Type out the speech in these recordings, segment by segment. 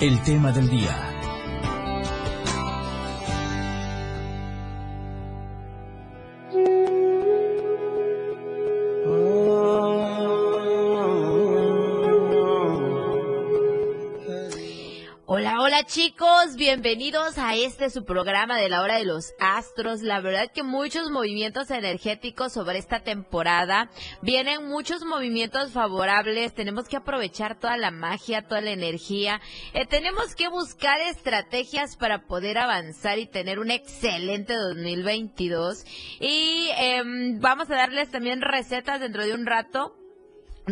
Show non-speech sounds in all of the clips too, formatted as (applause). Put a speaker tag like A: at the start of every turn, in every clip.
A: el tema del día.
B: Bienvenidos a este su programa de la hora de los astros. La verdad que muchos movimientos energéticos sobre esta temporada. Vienen muchos movimientos favorables. Tenemos que aprovechar toda la magia, toda la energía. Eh, tenemos que buscar estrategias para poder avanzar y tener un excelente 2022. Y em, vamos a darles también recetas dentro de un rato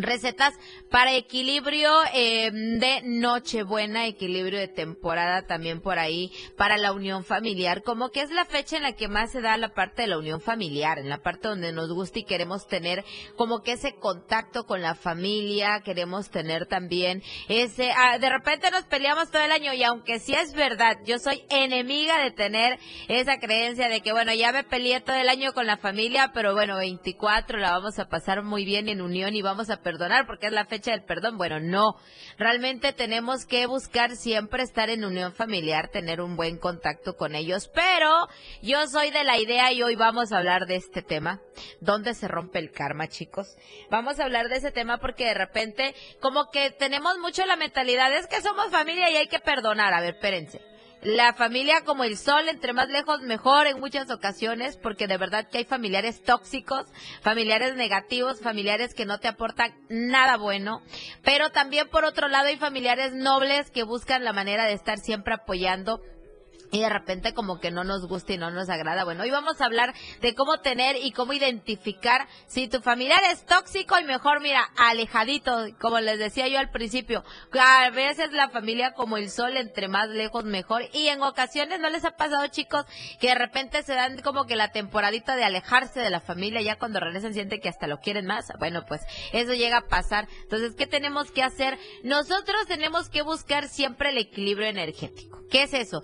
B: recetas para equilibrio eh, de Nochebuena, equilibrio de temporada también por ahí para la unión familiar, como que es la fecha en la que más se da la parte de la unión familiar, en la parte donde nos gusta y queremos tener como que ese contacto con la familia, queremos tener también ese, ah, de repente nos peleamos todo el año y aunque sí es verdad, yo soy enemiga de tener esa creencia de que bueno, ya me peleé todo el año con la familia, pero bueno, 24 la vamos a pasar muy bien en unión y vamos a perdonar porque es la fecha del perdón. Bueno, no. Realmente tenemos que buscar siempre estar en unión familiar, tener un buen contacto con ellos. Pero yo soy de la idea y hoy vamos a hablar de este tema. ¿Dónde se rompe el karma, chicos? Vamos a hablar de ese tema porque de repente como que tenemos mucho la mentalidad es que somos familia y hay que perdonar. A ver, espérense la familia como el sol, entre más lejos mejor en muchas ocasiones, porque de verdad que hay familiares tóxicos, familiares negativos, familiares que no te aportan nada bueno, pero también por otro lado hay familiares nobles que buscan la manera de estar siempre apoyando y de repente como que no nos gusta y no nos agrada. Bueno, hoy vamos a hablar de cómo tener y cómo identificar si tu familiar es tóxico y mejor, mira, alejadito, como les decía yo al principio, a veces la familia como el sol, entre más lejos mejor. Y en ocasiones no les ha pasado, chicos, que de repente se dan como que la temporadita de alejarse de la familia, ya cuando regresan sienten que hasta lo quieren más. Bueno, pues eso llega a pasar. Entonces, ¿qué tenemos que hacer? Nosotros tenemos que buscar siempre el equilibrio energético. ¿Qué es eso?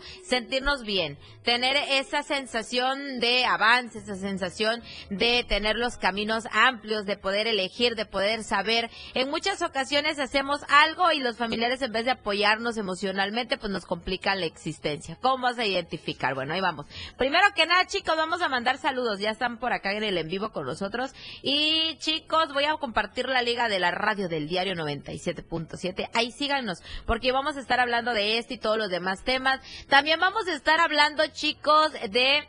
B: Sentirnos bien, tener esa sensación de avance, esa sensación de tener los caminos amplios, de poder elegir, de poder saber. En muchas ocasiones hacemos algo y los familiares en vez de apoyarnos emocionalmente, pues nos complican la existencia. ¿Cómo vas a identificar? Bueno, ahí vamos. Primero que nada, chicos, vamos a mandar saludos. Ya están por acá en el en vivo con nosotros. Y chicos, voy a compartir la liga de la radio del diario 97.7. Ahí síganos, porque vamos a estar hablando de este y todos los demás temas. También vamos a estar hablando, chicos, de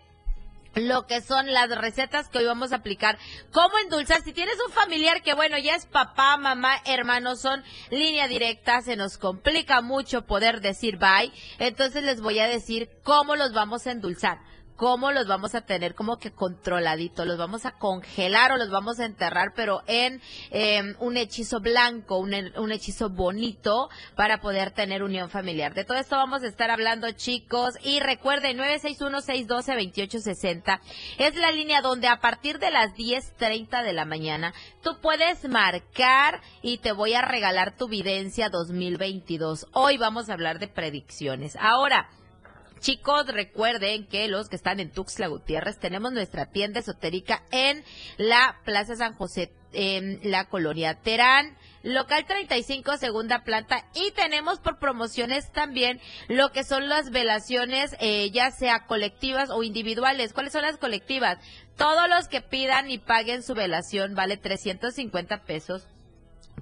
B: lo que son las recetas que hoy vamos a aplicar. ¿Cómo endulzar? Si tienes un familiar que, bueno, ya es papá, mamá, hermano, son línea directa, se nos complica mucho poder decir bye. Entonces les voy a decir cómo los vamos a endulzar cómo los vamos a tener como que controladitos, los vamos a congelar o los vamos a enterrar, pero en em, un hechizo blanco, un, un, hechizo bonito para poder tener unión familiar. De todo esto vamos a estar hablando, chicos, y recuerden, 961-612-2860 es la línea donde a partir de las 10.30 de la mañana tú puedes marcar y te voy a regalar tu videncia 2022. Hoy vamos a hablar de predicciones. Ahora, Chicos, recuerden que los que están en Tuxtla Gutiérrez tenemos nuestra tienda esotérica en la Plaza San José, en la colonia Terán local 35, segunda planta, y tenemos por promociones también lo que son las velaciones, eh, ya sea colectivas o individuales. ¿Cuáles son las colectivas? Todos los que pidan y paguen su velación vale 350 pesos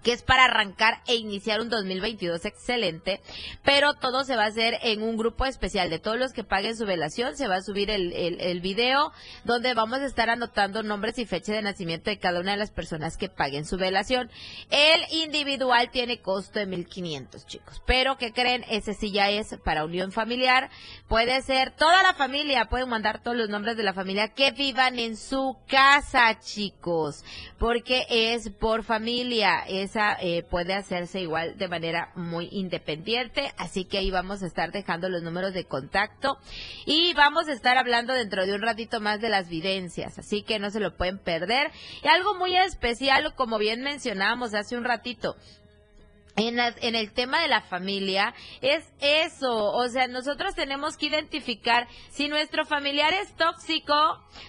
B: que es para arrancar e iniciar un 2022 excelente, pero todo se va a hacer en un grupo especial de todos los que paguen su velación, se va a subir el, el, video donde vamos a estar anotando nombres y fecha de nacimiento de cada una de las personas que paguen su velación. El individual tiene costo de 1500, chicos, pero que creen? Ese sí ya es para unión familiar, puede ser toda la familia, pueden mandar todos los nombres de la familia que vivan en su casa, chicos, porque es por familia, es eh, puede hacerse igual de manera muy independiente. Así que ahí vamos a estar dejando los números de contacto y vamos a estar hablando dentro de un ratito más de las videncias. Así que no se lo pueden perder. Y algo muy especial, como bien mencionábamos hace un ratito, en, en, el tema de la familia es eso, o sea, nosotros tenemos que identificar si nuestro familiar es tóxico,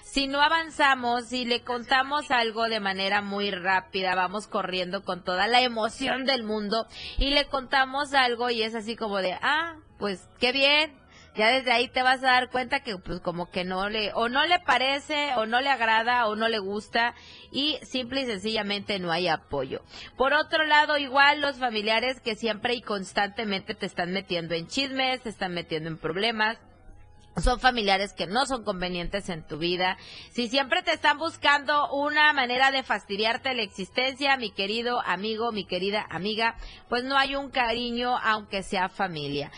B: si no avanzamos, si le contamos algo de manera muy rápida, vamos corriendo con toda la emoción del mundo y le contamos algo y es así como de, ah, pues qué bien, ya desde ahí te vas a dar cuenta que pues como que no le o no le parece o no le agrada o no le gusta y simple y sencillamente no hay apoyo. Por otro lado, igual los familiares que siempre y constantemente te están metiendo en chismes, te están metiendo en problemas, son familiares que no son convenientes en tu vida. Si siempre te están buscando una manera de fastidiarte la existencia, mi querido amigo, mi querida amiga, pues no hay un cariño aunque sea familia.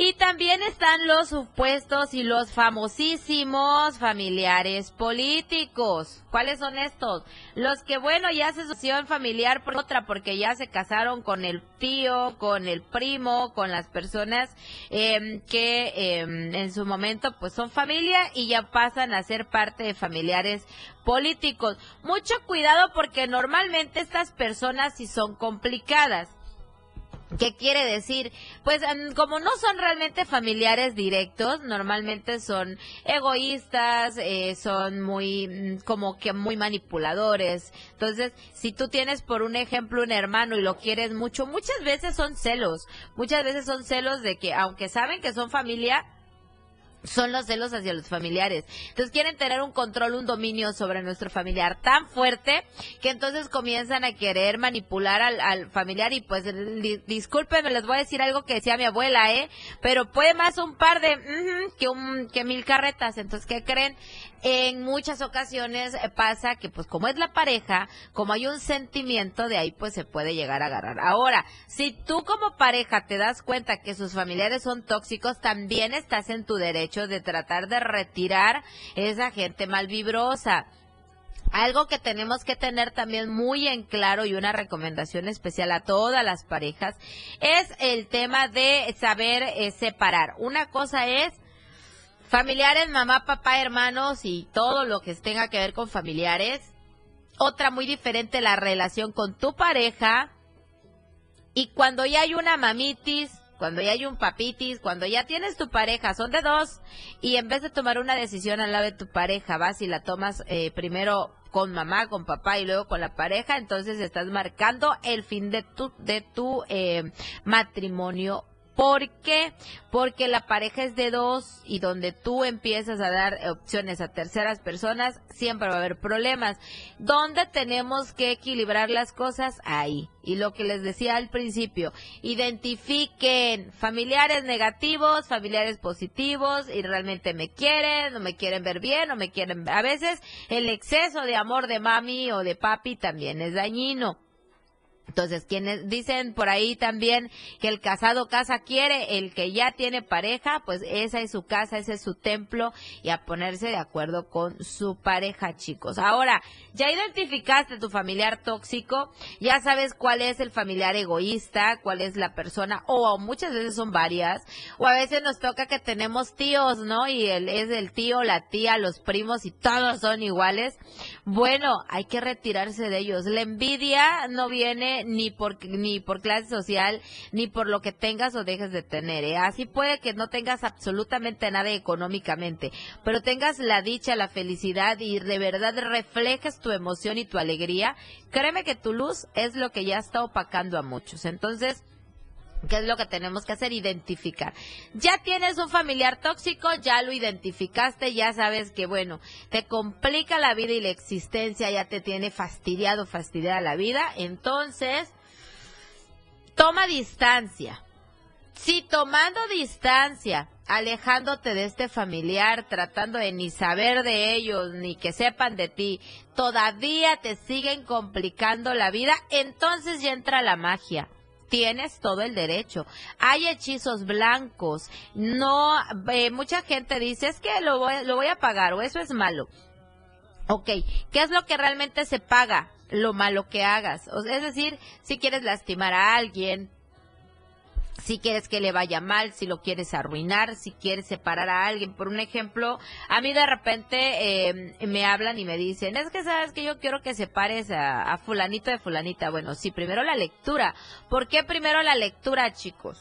B: Y también están los supuestos y los famosísimos familiares políticos. ¿Cuáles son estos? Los que, bueno, ya se asociaron familiar por otra porque ya se casaron con el tío, con el primo, con las personas em, que em, en su momento pues son familia y ya pasan a ser parte de familiares políticos. Mucho cuidado porque normalmente estas personas sí son complicadas ¿Qué quiere decir? Pues como no son realmente familiares directos, normalmente son egoístas, eh, son muy, mm, como que muy manipuladores. Entonces, si tú tienes, por un ejemplo, un hermano y lo quieres mucho, muchas veces son celos. Muchas veces son celos de que, aunque saben que son familia, son los celos hacia los familiares. Entonces quieren tener un control, un dominio sobre nuestro familiar tan fuerte que entonces comienzan a querer manipular al, familiar y pues discúlpenme, les voy a decir algo que decía mi abuela, ¿eh? Pero puede más un par de que un que mil carretas. Entonces, ¿qué creen? En muchas ocasiones pasa que pues como es la pareja, como hay un sentimiento de ahí pues se puede llegar a agarrar. Ahora, si tú como pareja te das cuenta que sus familiares son tóxicos, también estás en tu derecho de tratar de retirar esa gente malvibrosa. Algo que tenemos que tener también muy en claro y una recomendación especial a todas las parejas es el tema de saber eh, separar. Una cosa es familiares, mamá, papá, hermanos y todo lo que tenga que ver con familiares. Otra muy diferente la relación con tu pareja. Y cuando ya hay una mamitis, cuando ya hay un papitis, cuando ya tienes tu pareja, son de dos, y en vez de tomar una decisión al lado de tu pareja, vas y la tomas eh, primero con mamá, con papá y luego con la pareja, entonces estás marcando el fin de tu, de tu eh, matrimonio ¿Por qué? Porque la pareja es de dos y donde tú empiezas a dar opciones a terceras personas, siempre va a haber problemas. ¿Dónde tenemos que equilibrar las cosas? Ahí. Y lo que les decía al principio, identifiquen familiares negativos, familiares positivos y realmente me quieren, no me quieren ver bien, o me quieren... A veces el exceso de amor de mami o de papi también es dañino. Entonces, quienes dicen por ahí también que el casado casa quiere, el que ya tiene pareja, pues esa es su casa, ese es su templo y a ponerse de acuerdo con su pareja, chicos. Ahora, ya identificaste tu familiar tóxico, ya sabes cuál es el familiar egoísta, cuál es la persona, o muchas veces son varias, o a veces nos toca que tenemos tíos, ¿no? Y él es el tío, la tía, los primos y todos son iguales. Bueno, hay que retirarse de ellos. La envidia no viene ni por ni por clase social ni por lo que tengas o dejes de tener. ¿eh? Así puede que no tengas absolutamente nada económicamente, pero tengas la dicha, la felicidad y de verdad reflejes tu emoción y tu alegría. Créeme que tu luz es lo que ya está opacando a muchos. Entonces, ¿Qué es lo que tenemos que hacer? Identificar. Ya tienes un familiar tóxico, ya lo identificaste, ya sabes que, bueno, te complica la vida y la existencia, ya te tiene fastidiado, fastidiada la vida. Entonces, toma distancia. Si tomando distancia, alejándote de este familiar, tratando de ni saber de ellos, ni que sepan de ti, todavía te siguen complicando la vida, entonces ya entra la magia tienes todo el derecho. Hay hechizos blancos. No, eh, mucha gente dice, es que lo voy, lo voy a pagar o eso es malo. Ok, ¿qué es lo que realmente se paga? lo malo que hagas. O es decir, si quieres lastimar a alguien, si quieres que le vaya mal, si lo quieres arruinar, si quieres separar a alguien. Por un ejemplo, a mí de repente eh, me hablan y me dicen, es que sabes que yo quiero que separes a, a fulanito de fulanita. Bueno, sí, primero la lectura. ¿Por qué primero la lectura, chicos?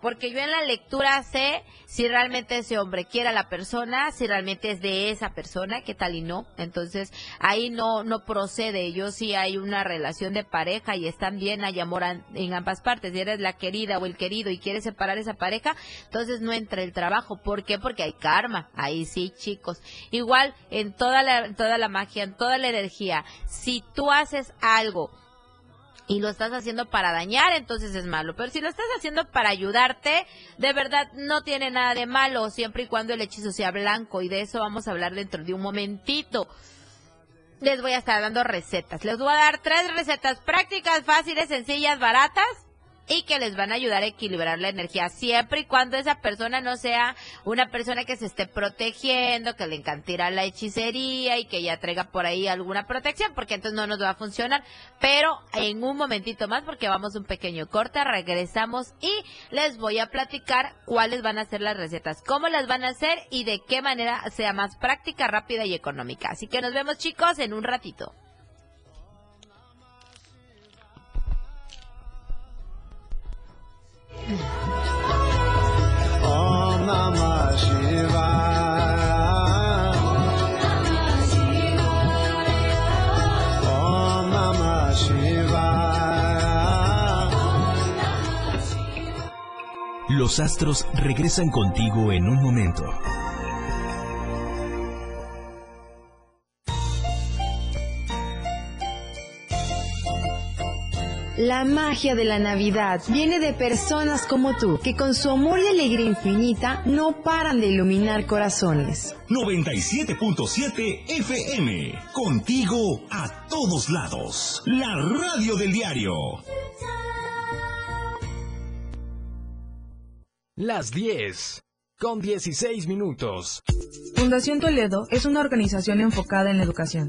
B: Porque yo en la lectura sé si realmente ese hombre quiere a la persona, si realmente es de esa persona, qué tal y no. Entonces, ahí no no procede. Yo sí hay una relación de pareja y están bien, hay amor en ambas partes. Si eres la querida o el querido y quieres separar esa pareja, entonces no entra el trabajo. ¿Por qué? Porque hay karma. Ahí sí, chicos. Igual en toda la, toda la magia, en toda la energía, si tú haces algo y lo estás haciendo para dañar, entonces es malo. Pero si lo estás haciendo para ayudarte, de verdad no tiene nada de malo, siempre y cuando el hechizo sea blanco. Y de eso vamos a hablar dentro de un momentito. Les voy a estar dando recetas. Les voy a dar tres recetas prácticas, fáciles, sencillas, baratas y que les van a ayudar a equilibrar la energía siempre y cuando esa persona no sea una persona que se esté protegiendo, que le encantirá la hechicería y que ya traiga por ahí alguna protección, porque entonces no nos va a funcionar. Pero en un momentito más, porque vamos un pequeño corte, regresamos y les voy a platicar cuáles van a ser las recetas, cómo las van a hacer y de qué manera sea más práctica, rápida y económica. Así que nos vemos chicos en un ratito.
C: Los astros regresan contigo en un momento.
D: La magia de la Navidad viene de personas como tú, que con su amor y alegría infinita no paran de iluminar corazones.
E: 97.7 FM, contigo a todos lados. La radio del diario.
A: Las 10, con 16 minutos.
F: Fundación Toledo es una organización enfocada en la educación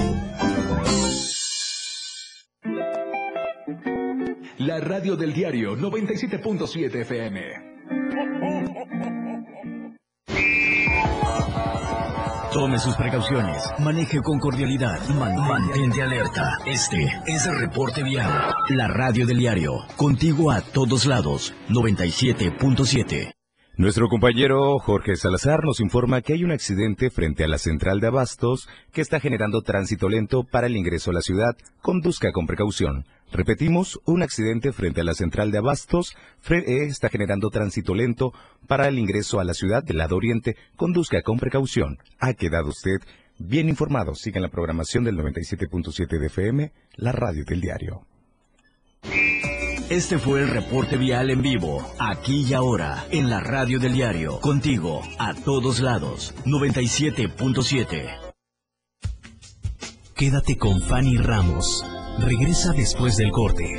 E: Radio del diario 97.7 FM.
A: Tome sus precauciones, maneje con cordialidad, mantente alerta. Este es el reporte vial. La radio del diario, contigo a todos lados, 97.7.
G: Nuestro compañero Jorge Salazar nos informa que hay un accidente frente a la central de abastos que está generando tránsito lento para el ingreso a la ciudad. Conduzca con precaución. Repetimos, un accidente frente a la central de abastos eh, está generando tránsito lento para el ingreso a la ciudad del lado oriente. Conduzca con precaución. Ha quedado usted bien informado. Siga la programación del 97.7 de FM, la radio del diario.
A: Este fue el reporte vial en vivo, aquí y ahora, en la radio del diario, contigo, a todos lados, 97.7.
C: Quédate con Fanny Ramos. Regresa después del corte.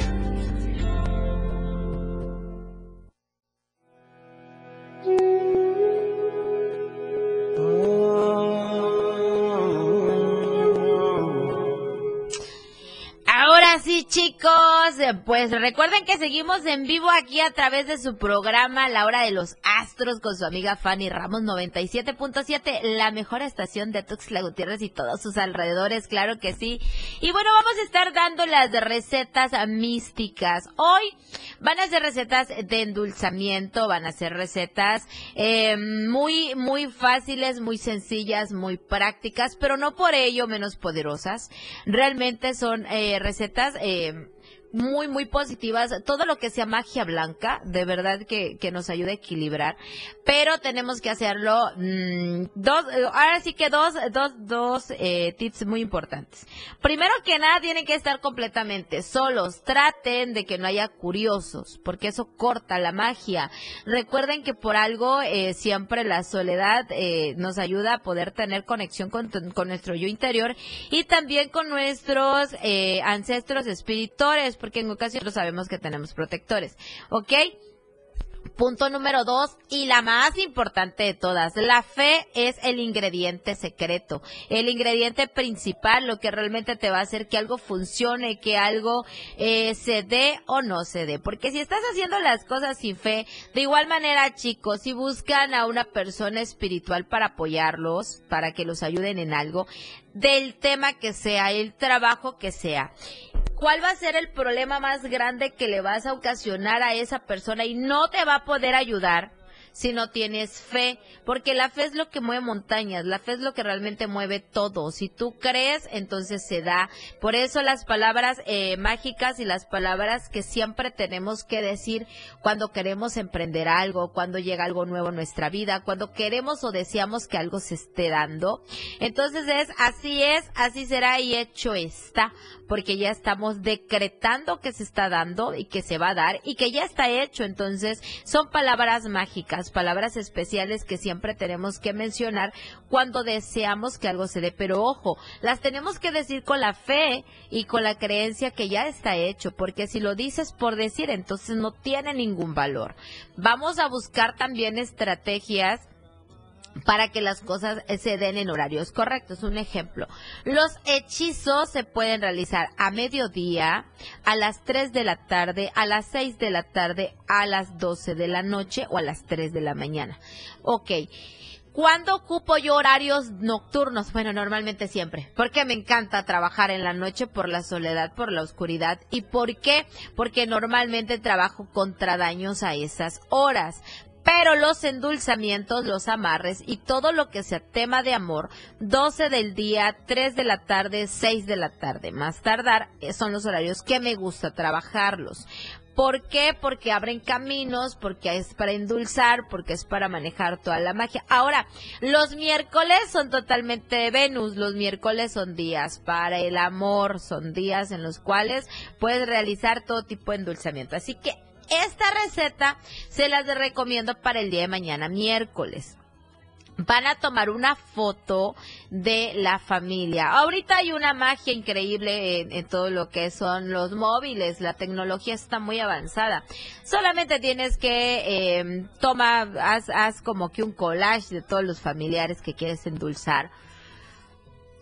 B: Pues recuerden que seguimos en vivo aquí a través de su programa La Hora de los Astros con su amiga Fanny Ramos 97.7, la mejor estación de Tuxtla Gutiérrez y todos sus alrededores, claro que sí. Y bueno, vamos a estar dando las recetas místicas. Hoy van a ser recetas de endulzamiento, van a ser recetas eh, muy, muy fáciles, muy sencillas, muy prácticas, pero no por ello menos poderosas. Realmente son eh, recetas eh, muy, muy positivas. Todo lo que sea magia blanca, de verdad que, que nos ayuda a equilibrar. Pero tenemos que hacerlo mm, dos, eh, ahora sí que dos, dos, dos eh, tips muy importantes. Primero que nada, tienen que estar completamente solos. Traten de que no haya curiosos, porque eso corta la magia. Recuerden que por algo eh, siempre la soledad eh, nos ayuda a poder tener conexión con, con nuestro yo interior y también con nuestros eh, ancestros espirituales porque en ocasiones sabemos que tenemos protectores, ¿ok? Punto número dos y la más importante de todas, la fe es el ingrediente secreto, el ingrediente principal, lo que realmente te va a hacer que algo funcione, que algo eh, se dé o no se dé. Porque si estás haciendo las cosas sin fe, de igual manera chicos, si buscan a una persona espiritual para apoyarlos, para que los ayuden en algo, del tema que sea, el trabajo que sea. ¿Cuál va a ser el problema más grande que le vas a ocasionar a esa persona y no te va a poder ayudar? Si no tienes fe, porque la fe es lo que mueve montañas, la fe es lo que realmente mueve todo. Si tú crees, entonces se da. Por eso las palabras eh, mágicas y las palabras que siempre tenemos que decir cuando queremos emprender algo, cuando llega algo nuevo en nuestra vida, cuando queremos o deseamos que algo se esté dando. Entonces es así es, así será y hecho está, porque ya estamos decretando que se está dando y que se va a dar y que ya está hecho. Entonces son palabras mágicas palabras especiales que siempre tenemos que mencionar cuando deseamos que algo se dé. Pero ojo, las tenemos que decir con la fe y con la creencia que ya está hecho, porque si lo dices por decir, entonces no tiene ningún valor. Vamos a buscar también estrategias para que las cosas se den en horarios correctos. Un ejemplo, los hechizos se pueden realizar a mediodía, a las 3 de la tarde, a las 6 de la tarde, a las 12 de la noche o a las 3 de la mañana. Ok. ¿Cuándo ocupo yo horarios nocturnos? Bueno, normalmente siempre, porque me encanta trabajar en la noche por la soledad, por la oscuridad. ¿Y por qué? Porque normalmente trabajo contra daños a esas horas. Pero los endulzamientos, los amarres y todo lo que sea tema de amor, 12 del día, 3 de la tarde, 6 de la tarde, más tardar, eh, son los horarios que me gusta trabajarlos. ¿Por qué? Porque abren caminos, porque es para endulzar, porque es para manejar toda la magia. Ahora, los miércoles son totalmente de Venus, los miércoles son días para el amor, son días en los cuales puedes realizar todo tipo de endulzamiento. Así que esta receta se las recomiendo para el día de mañana, miércoles van a tomar una foto de la familia. Ahorita hay una magia increíble en, todo lo que son los móviles, la tecnología está muy avanzada. Solamente tienes que eh, toma, haz, haz como que un collage de todos los familiares que quieres endulzar.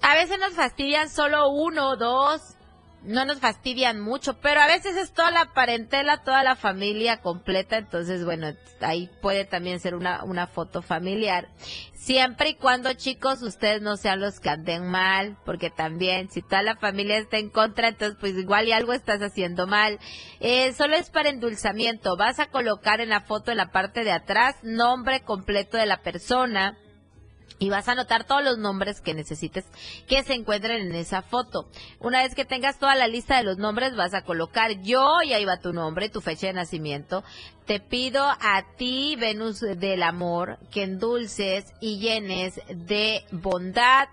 B: A veces nos fastidian solo uno o dos, no nos fastidian mucho, pero a veces es toda la parentela, toda la familia completa, entonces bueno, ahí puede también ser una, una foto familiar. Siempre y cuando chicos ustedes no sean los que anden mal, porque también si toda la familia está en contra, entonces pues igual y algo estás haciendo mal. Eh, solo es para endulzamiento, vas a colocar en la foto en la parte de atrás nombre completo de la persona y vas a anotar todos los nombres que necesites que se encuentren en esa foto. Una vez que tengas toda la lista de los nombres, vas a colocar yo y ahí va tu nombre, tu fecha de nacimiento. Te pido a ti, Venus del Amor, que endulces y llenes de bondad,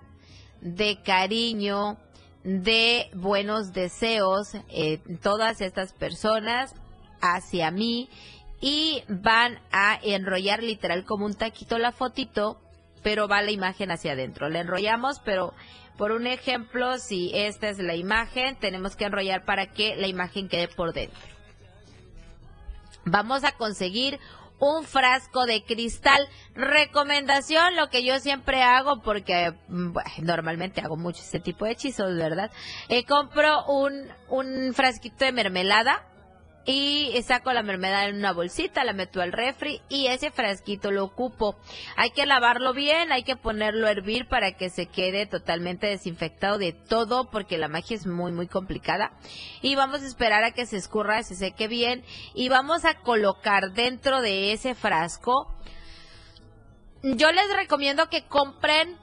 B: de cariño, de buenos deseos eh, todas estas personas hacia mí y van a enrollar literal como un taquito la fotito pero va la imagen hacia adentro. La enrollamos, pero por un ejemplo, si esta es la imagen, tenemos que enrollar para que la imagen quede por dentro. Vamos a conseguir un frasco de cristal. Recomendación, lo que yo siempre hago, porque mm, normalmente hago mucho este tipo de hechizos, ¿verdad? Eh, compro un, un frasquito de mermelada, y saco la mermelada en una bolsita, la meto al refri y ese frasquito lo ocupo. Hay que lavarlo bien, hay que ponerlo a hervir para que se quede totalmente desinfectado de todo porque la magia es muy muy complicada. Y vamos a esperar a que se escurra, se seque bien y vamos a colocar dentro de ese frasco. Yo les recomiendo que compren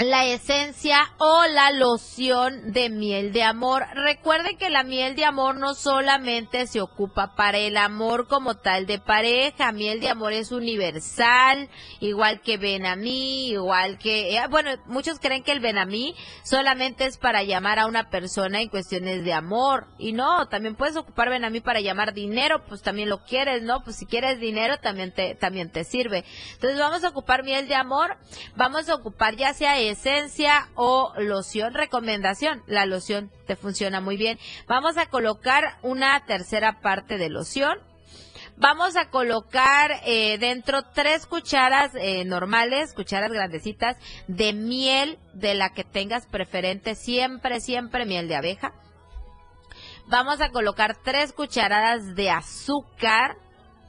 B: la esencia o la loción de miel de amor. Recuerden que la miel de amor no solamente se ocupa para el amor como tal de pareja, miel de amor es universal, igual que Benamí, igual que, eh, bueno, muchos creen que el Benamí solamente es para llamar a una persona en cuestiones de amor, y no, también puedes ocupar Benamí para llamar dinero, pues también lo quieres, ¿no? Pues si quieres dinero también te, también te sirve. Entonces vamos a ocupar miel de amor, vamos a ocupar ya sea esencia o loción. Recomendación, la loción te funciona muy bien. Vamos a colocar una tercera parte de loción. Vamos a colocar eh, dentro tres cucharas eh, normales, cucharas grandecitas de miel de la que tengas preferente, siempre, siempre miel de abeja. Vamos a colocar tres cucharadas de azúcar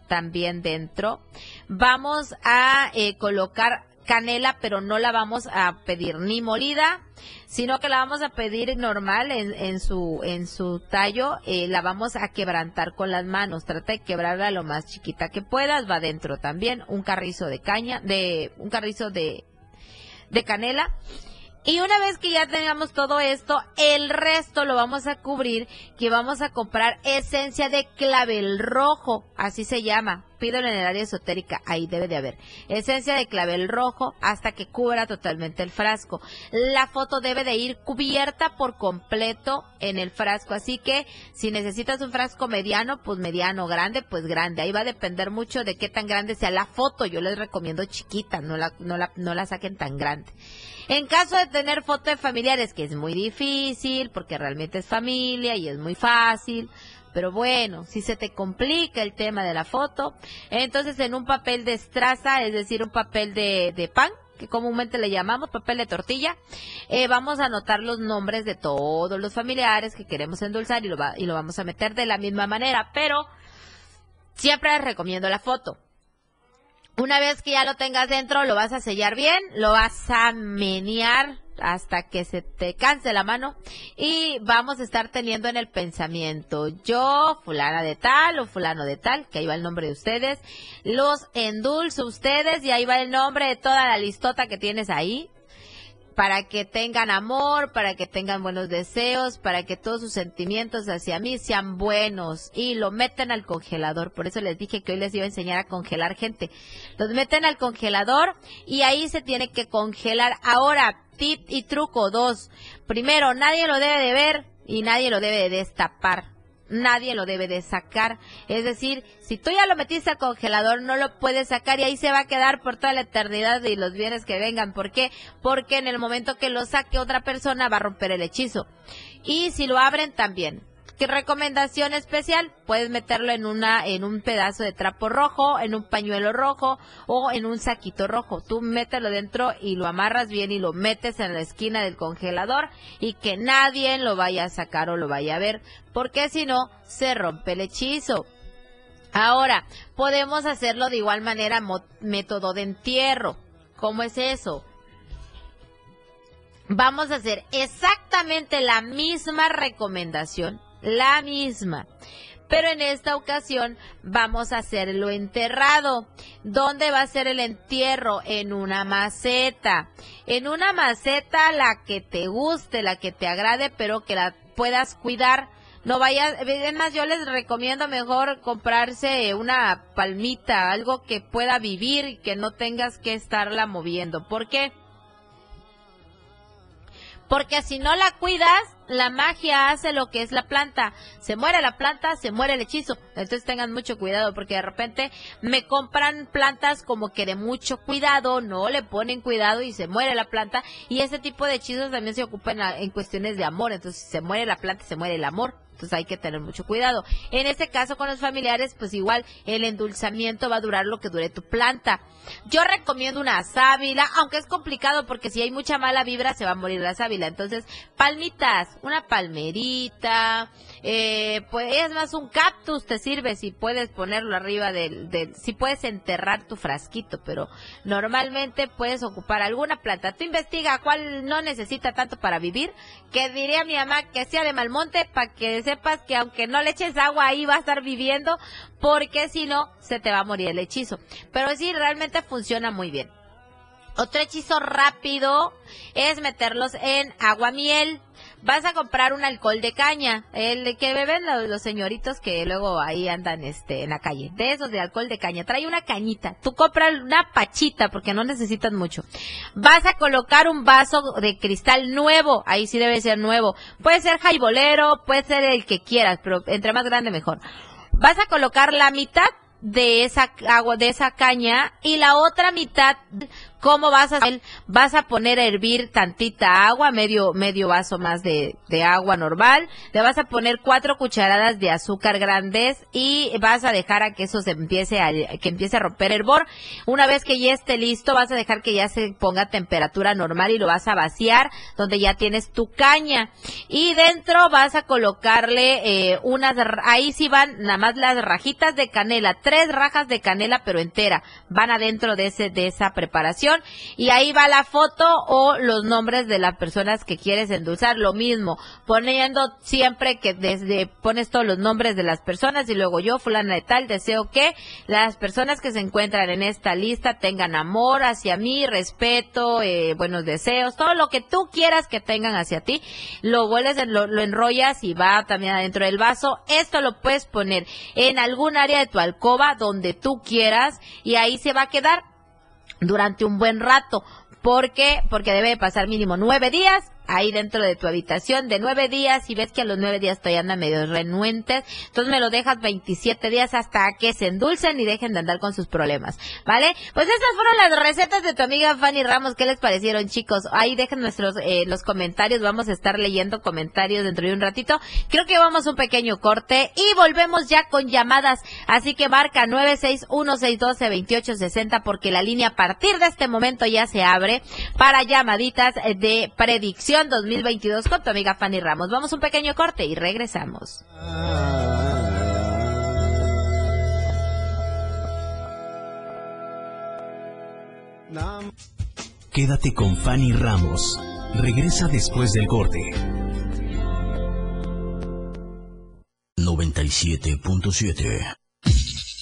B: también dentro. Vamos a eh, colocar canela, pero no la vamos a pedir ni molida, sino que la vamos a pedir normal en, en su en su tallo, eh, la vamos a quebrantar con las manos, trata de quebrarla lo más chiquita que puedas, va dentro también un carrizo de caña, de un carrizo de de canela y una vez que ya tengamos todo esto, el resto lo vamos a cubrir, que vamos a comprar esencia de clavel rojo, así se llama. Pídelo en el área esotérica, ahí debe de haber. Esencia de clavel rojo hasta que cubra totalmente el frasco. La foto debe de ir cubierta por completo en el frasco, así que si necesitas un frasco mediano, pues mediano, grande, pues grande. Ahí va a depender mucho de qué tan grande sea la foto. Yo les recomiendo chiquita, no la, no la, no la saquen tan grande. En caso de tener foto de familiares, que es muy difícil, porque realmente es familia y es muy fácil, pero bueno, si se te complica el tema de la foto, entonces en un papel de estraza, es decir, un papel de, pan, que comúnmente le llamamos papel de tortilla, eh, vamos a anotar los nombres de todos los familiares que queremos endulzar y lo, va, y lo vamos a meter de la misma manera, pero siempre les recomiendo la foto. Una vez que ya lo tengas dentro, lo vas a sellar bien, lo vas a menear hasta que se te canse la mano y vamos a estar teniendo en el pensamiento yo, fulana de tal o fulano de tal, que ahí va el nombre de ustedes, los endulzo ustedes y ahí va el nombre de toda la listota que tienes ahí, para que tengan amor, para que tengan buenos deseos, para que todos sus sentimientos hacia mí sean buenos y lo meten al congelador. Por eso les dije que hoy les iba a enseñar a congelar gente. Los meten al congelador y ahí se tiene que congelar. Ahora, tip y truco dos. Primero, nadie lo debe de ver y nadie lo debe de destapar nadie lo debe de sacar. Es decir, si tú ya lo metiste al congelador, no lo puedes sacar y ahí se va a quedar por toda la eternidad y los bienes que vengan. ¿Por qué? Porque en el momento que lo saque otra persona va a romper el hechizo. Y si lo abren también. ¿Qué recomendación especial? Puedes meterlo en una, en un pedazo de trapo rojo, en un pañuelo rojo o en un saquito rojo. Tú mételo dentro y lo amarras bien y lo metes en la esquina del congelador y que nadie lo vaya a sacar o lo vaya a ver, porque si no, se rompe el hechizo. Ahora, podemos hacerlo de igual manera, método de entierro. ¿Cómo es eso? Vamos a hacer exactamente la misma recomendación la misma. Pero en esta ocasión vamos a hacerlo enterrado. ¿Dónde va a ser el entierro? En una maceta. En una maceta la que te guste, la que te agrade, pero que la puedas cuidar. No vayas, además yo les recomiendo mejor comprarse una palmita, algo que pueda vivir y que no tengas que estarla moviendo. ¿Por qué? Porque si no la cuidas, la magia hace lo que es la planta. Se muere la planta, se muere el hechizo. Entonces tengan mucho cuidado porque de repente me compran plantas como que de mucho cuidado, no le ponen cuidado y se muere la planta. Y ese tipo de hechizos también se ocupan en, cuestiones de amor. Entonces si se muere la planta, se muere el amor. Entonces hay que tener mucho cuidado. En este caso con los familiares, pues igual el endulzamiento va a durar lo que dure tu planta. Yo recomiendo una sábila, aunque es complicado porque si hay mucha mala vibra se va a morir la sábila. Entonces, palmitas, una palmerita, eh, pues es más un cactus te sirve si puedes ponerlo arriba del, si puedes enterrar tu frasquito, pero normalmente puedes ocupar alguna planta. Tú investiga cuál no necesita tanto para vivir, que diría mi mamá que sea de Malmonte para que sepas que aunque no le eches agua ahí va a estar viviendo, porque si no se te va a morir el hechizo. Pero sí, realmente funciona muy bien. Otro hechizo rápido es meterlos en agua miel. Vas a comprar un alcohol de caña, el que beben los, señoritos que luego ahí andan este en la calle. De esos de alcohol de caña. Trae una cañita. Tú compras una pachita porque no necesitas mucho. Vas a colocar un vaso de cristal nuevo. Ahí sí debe ser nuevo. Puede ser jaibolero, puede ser el que quieras, pero entre más grande mejor. Vas a colocar la mitad de esa agua, de esa caña y la otra mitad ¿Cómo vas a hacer? Vas a poner a hervir tantita agua, medio, medio vaso más de, agua normal. Le vas a poner cuatro cucharadas de azúcar grandes y vas a dejar a que eso se empiece a, que empiece a romper hervor. Una vez que ya esté listo, vas a dejar que ya se ponga a temperatura normal y lo vas a vaciar donde ya tienes tu caña. Y dentro vas a colocarle eh, unas, ahí sí van nada más las rajitas de canela, tres rajas de canela pero entera, van adentro de ese, de esa preparación y ahí va la foto o los nombres de las personas que quieres endulzar. Lo mismo, poniendo siempre que desde pones todos los nombres de las personas y luego yo, fulana de tal, deseo que las personas que se encuentran en esta lista tengan amor hacia mí, respeto, eh, buenos deseos, todo lo que tú quieras que tengan hacia ti, lo vuelves, lo, lo enrollas y va también adentro del vaso. Esto lo puedes poner en algún área de tu alcoba donde tú quieras y ahí se va a quedar durante un buen rato. ¿Por qué? Porque debe pasar mínimo nueve días ahí dentro de tu habitación de nueve días y ves que a los nueve días todavía andan medio renuentes, entonces me lo dejas 27 días hasta que se endulcen y dejen de andar con sus problemas, ¿vale? Pues estas fueron las recetas de tu amiga Fanny Ramos, ¿qué les parecieron chicos? Ahí dejen nuestros eh, los comentarios, vamos a estar leyendo comentarios dentro de un ratito, creo que vamos un pequeño corte y volvemos ya con llamadas, así que marca 961-612-2860 porque la línea a partir de este momento ya se abre para llamaditas de predicción 2022 con tu amiga Fanny Ramos. Vamos un pequeño corte y regresamos.
C: Quédate con Fanny Ramos. Regresa después del corte.
A: 97.7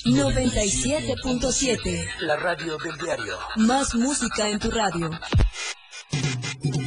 H: 97.7
A: La radio del diario.
H: Más música en tu radio.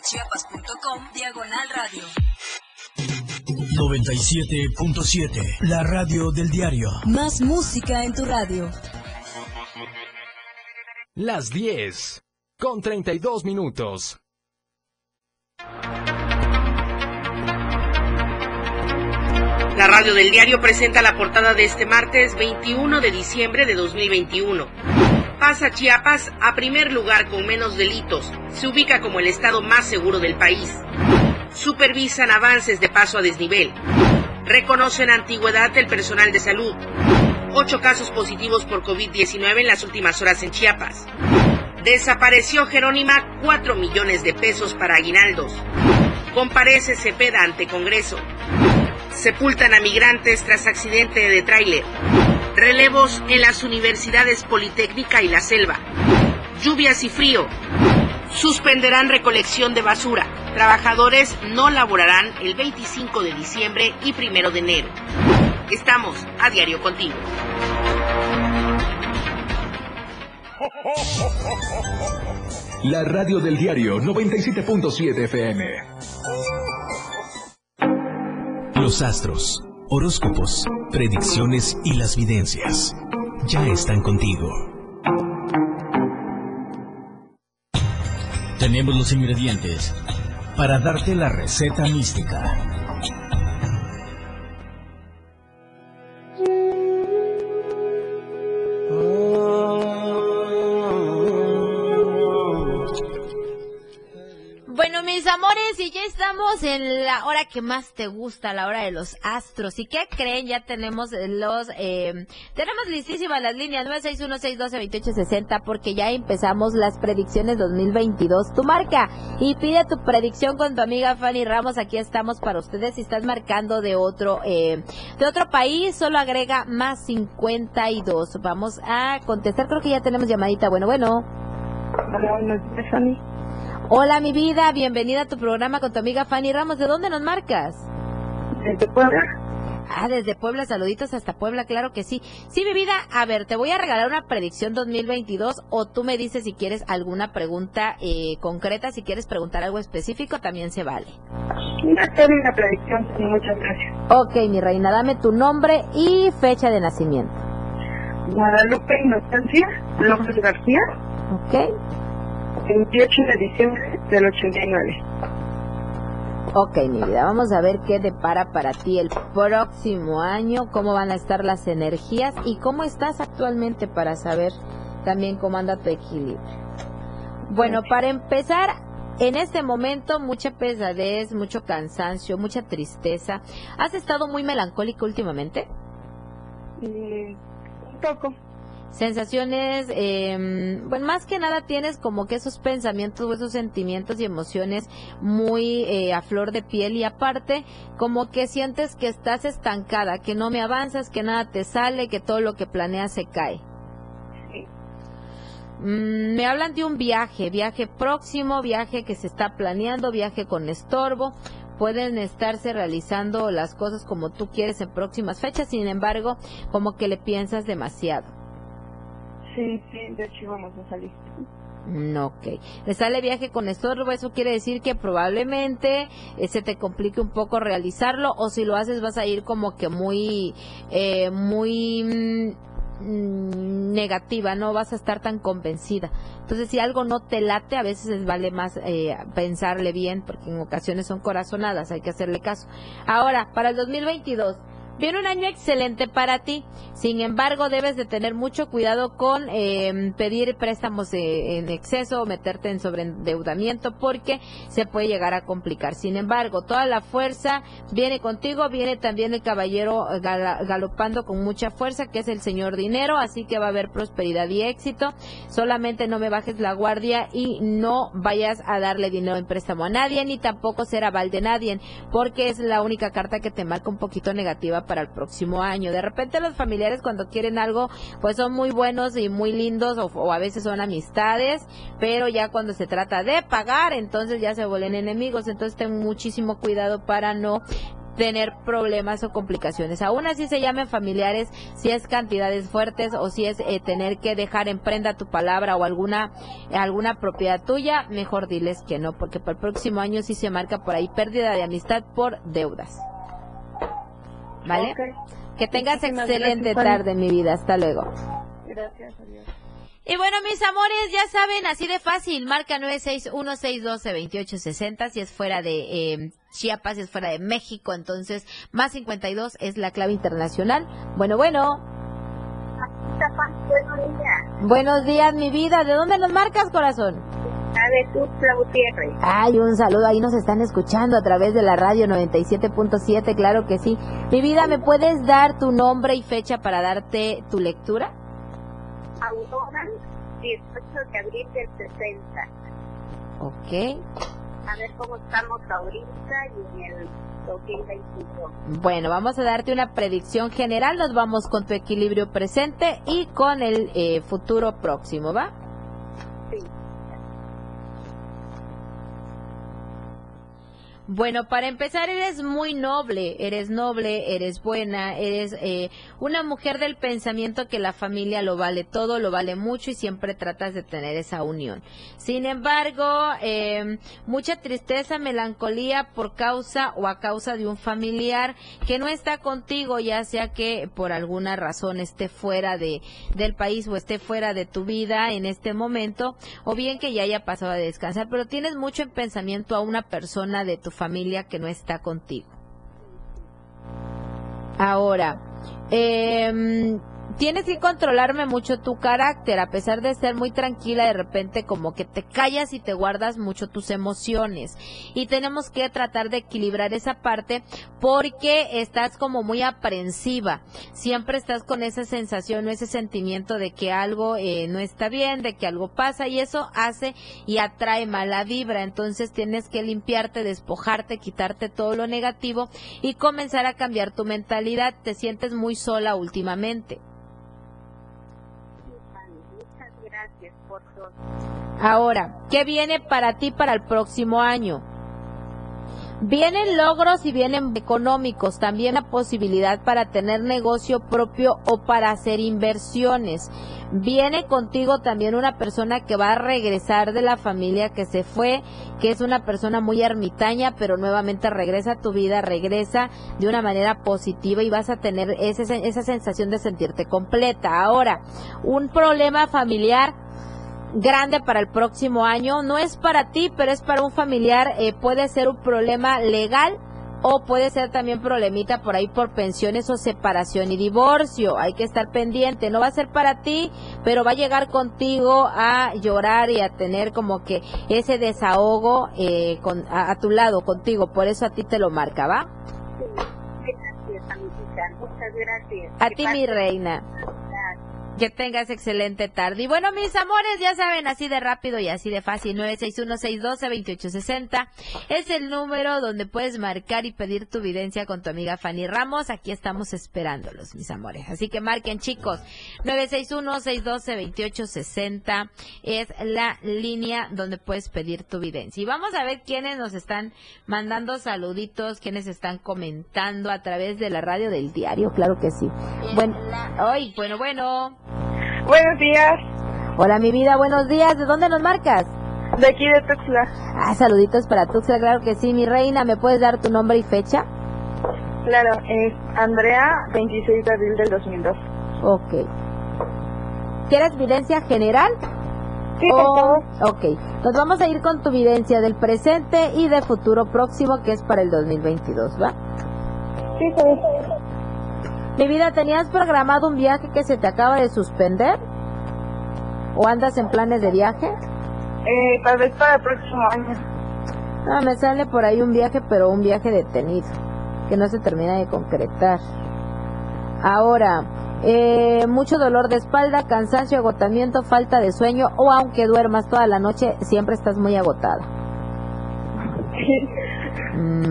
H: www.diariodechiapas.com Diagonal Radio.
C: 97.7. La radio del diario.
H: Más música en tu radio.
E: Las 10. Con 32 minutos.
I: La radio del diario presenta la portada de este martes 21 de diciembre de 2021. Pasa Chiapas a primer lugar con menos delitos. Se ubica como el estado más seguro del país. Supervisan avances de paso a desnivel. Reconocen antigüedad del personal de salud. Ocho casos positivos por COVID-19 en las últimas horas en Chiapas. Desapareció Jerónima 4 millones de pesos para aguinaldos. Comparece Cepeda ante Congreso. Sepultan a migrantes tras accidente de tráiler. Relevos en las universidades Politécnica y La Selva. Lluvias y frío. Suspenderán recolección de basura. Trabajadores no laborarán el 25 de diciembre y 1 de enero. Estamos a diario contigo.
E: La radio del diario 97.7 FM.
C: Los astros Horóscopos, predicciones y las videncias ya están contigo.
A: Tenemos los ingredientes para darte la receta mística.
B: Ya estamos en la hora que más te gusta, la hora de los astros. ¿Y qué creen? Ya tenemos los, eh, tenemos listísimas las líneas 961-612-2860 porque ya empezamos las predicciones 2022. Tu marca y pide tu predicción con tu amiga Fanny Ramos. Aquí estamos para ustedes. Si estás marcando de otro, eh, de otro país, solo agrega más 52. Vamos a contestar. Creo que ya tenemos llamadita. Bueno, bueno.
J: Hola, Fanny.
B: Hola, mi vida, bienvenida a tu programa con tu amiga Fanny Ramos. ¿De dónde nos marcas?
J: Desde Puebla.
B: Ah, desde Puebla, saluditos hasta Puebla, claro que sí. Sí, mi vida, a ver, te voy a regalar una predicción 2022 o tú me dices si quieres alguna pregunta eh, concreta, si quieres preguntar algo específico, también se vale.
J: Hacer una predicción, muchas gracias.
B: Ok, mi reina, dame tu nombre y fecha de nacimiento.
J: Guadalupe Inocencia López García.
B: Ok.
J: 28 de diciembre del 89.
B: Ok, mi vida, vamos a ver qué depara para ti el próximo año, cómo van a estar las energías y cómo estás actualmente para saber también cómo anda tu equilibrio. Bueno, para empezar, en este momento mucha pesadez, mucho cansancio, mucha tristeza. ¿Has estado muy melancólico últimamente?
J: Mm, un poco
B: sensaciones, eh, bueno, más que nada tienes como que esos pensamientos esos sentimientos y emociones muy eh, a flor de piel y aparte como que sientes que estás estancada, que no me avanzas, que nada te sale, que todo lo que planeas se cae. Mm, me hablan de un viaje, viaje próximo, viaje que se está planeando, viaje con estorbo. Pueden estarse realizando las cosas como tú quieres en próximas fechas, sin embargo, como que le piensas demasiado.
J: Sí, de hecho vamos a salir. Mm,
B: ok. Le sale viaje con estorbo, eso quiere decir que probablemente eh, se te complique un poco realizarlo o si lo haces vas a ir como que muy, eh, muy mm, negativa, no vas a estar tan convencida. Entonces, si algo no te late, a veces vale más eh, pensarle bien, porque en ocasiones son corazonadas, hay que hacerle caso. Ahora, para el 2022, Viene un año excelente para ti. Sin embargo, debes de tener mucho cuidado con em, pedir préstamos en exceso o meterte en sobreendeudamiento porque se puede llegar a complicar. Sin embargo, toda la fuerza viene contigo, viene también el caballero eh, galopando con mucha fuerza, que es el señor dinero, así que va a haber prosperidad y éxito. Solamente no me bajes la guardia y no vayas a darle dinero en préstamo a nadie, ni tampoco ser aval de nadie, porque es la única carta que te marca un poquito negativa para el próximo año. De repente los familiares cuando quieren algo, pues son muy buenos y muy lindos o, a veces son amistades, pero ya cuando se trata de pagar, entonces ya se vuelven enemigos. Entonces ten muchísimo cuidado para no tener problemas o complicaciones. Aún así se llamen familiares si es cantidades fuertes o si es eh, tener que dejar en prenda tu palabra o alguna alguna propiedad tuya, mejor diles que no, porque para el próximo año sí se marca por ahí pérdida de amistad por deudas. ¿Vale? Que tengas excelente tarde, mi vida. Hasta luego.
J: Gracias, adiós.
B: Y bueno, mis amores, ya saben, así de fácil, marca 961-612-2860 si es fuera de eh, Chiapas, si es fuera de México, entonces más 52 es la clave internacional. Bueno, bueno.
K: Buenos días.
B: Buenos días, mi vida. ¿De dónde nos marcas, corazón?
K: De
B: Ay, un saludo, ahí nos están escuchando a través de la radio 97.7, claro que sí. Mi vida, ¿me puedes dar tu nombre y fecha para darte tu lectura?
K: Aurora, 18 de abril del 60.
B: Ok.
K: A ver cómo estamos ahorita y en el 2025.
B: Bueno, vamos a darte una predicción general, nos vamos con tu equilibrio presente y con el eh, futuro próximo, ¿va? Bueno, para empezar, eres muy noble, eres noble, eres buena, eres eh, una mujer del pensamiento que la familia lo vale todo, lo vale mucho y siempre tratas de tener esa unión. Sin embargo, eh, mucha tristeza, melancolía por causa o a causa de un familiar que no está contigo, ya sea que por alguna razón esté fuera de, del país o esté fuera de tu vida en este momento, o bien que ya haya pasado a descansar, pero tienes mucho en pensamiento a una persona de tu familia que no está contigo. Ahora, eh, tienes que controlarme mucho tu carácter, a pesar de ser muy tranquila, de repente como que te callas y te guardas mucho tus emociones. Y tenemos que tratar de equilibrar esa parte porque estás como muy aprensiva. Siempre estás con esa sensación o ese sentimiento de que algo eh, no está bien, de que algo pasa y eso hace y atrae mala vibra. Entonces tienes que limpiarte, despojarte, quitarte todo lo negativo y comenzar a cambiar tu mentalidad. Te sientes muy sola últimamente. Ahora, ¿qué viene para ti para el próximo año? Vienen logros y vienen económicos, también la posibilidad para tener negocio propio o para hacer inversiones. Viene contigo también una persona que va a regresar de la familia que se fue, que es una persona muy ermitaña, pero nuevamente regresa a tu vida, regresa de una manera positiva y vas a tener esa, esa sensación de sentirte completa. Ahora, un problema familiar grande para el próximo año. No es para ti, pero es para un familiar. Eh, puede ser un problema legal o puede ser también problemita por ahí por pensiones o separación y divorcio. Hay que estar pendiente. No va a ser para ti, pero va a llegar contigo a llorar y a tener como que ese desahogo eh, con, a, tu lado, contigo. Por eso a ti te lo marca, ¿va?
K: Muchas gracias.
B: A ti, mi reina. Que tengas excelente tarde. Y bueno, mis amores, ya saben, así de rápido y así de fácil, 961-612-2860 es el número donde puedes marcar y pedir tu evidencia con tu amiga Fanny Ramos. Aquí estamos esperándolos, mis amores. Así que marquen, chicos. 961-612-2860 es la línea donde puedes pedir tu evidencia. Y vamos a ver quiénes nos están mandando saluditos, quiénes están comentando a través de la radio del diario. Claro que sí. Bueno, hoy, bueno, bueno.
J: Buenos días.
B: Hola, mi vida, buenos días. ¿De dónde nos marcas?
J: De aquí de Tuxtla.
B: Ah, saluditos para Tuxtla, claro que sí. Mi reina, ¿me puedes dar tu nombre y fecha?
J: Claro, es Andrea, 26 de abril del 2002.
B: Ok. ¿Quieres evidencia general?
J: Sí, favor.
B: Ok, nos vamos a ir con tu evidencia del presente y de futuro próximo, que es para el 2022, ¿va?
J: Sí, sí.
B: Mi vida, ¿tenías programado un viaje que se te acaba de suspender? ¿O andas en planes de viaje?
J: Eh, tal vez para el próximo año.
B: Ah, me sale por ahí un viaje, pero un viaje detenido, que no se termina de concretar. Ahora, eh, mucho dolor de espalda, cansancio, agotamiento, falta de sueño, o aunque duermas toda la noche, siempre estás muy agotada. Mm, (laughs)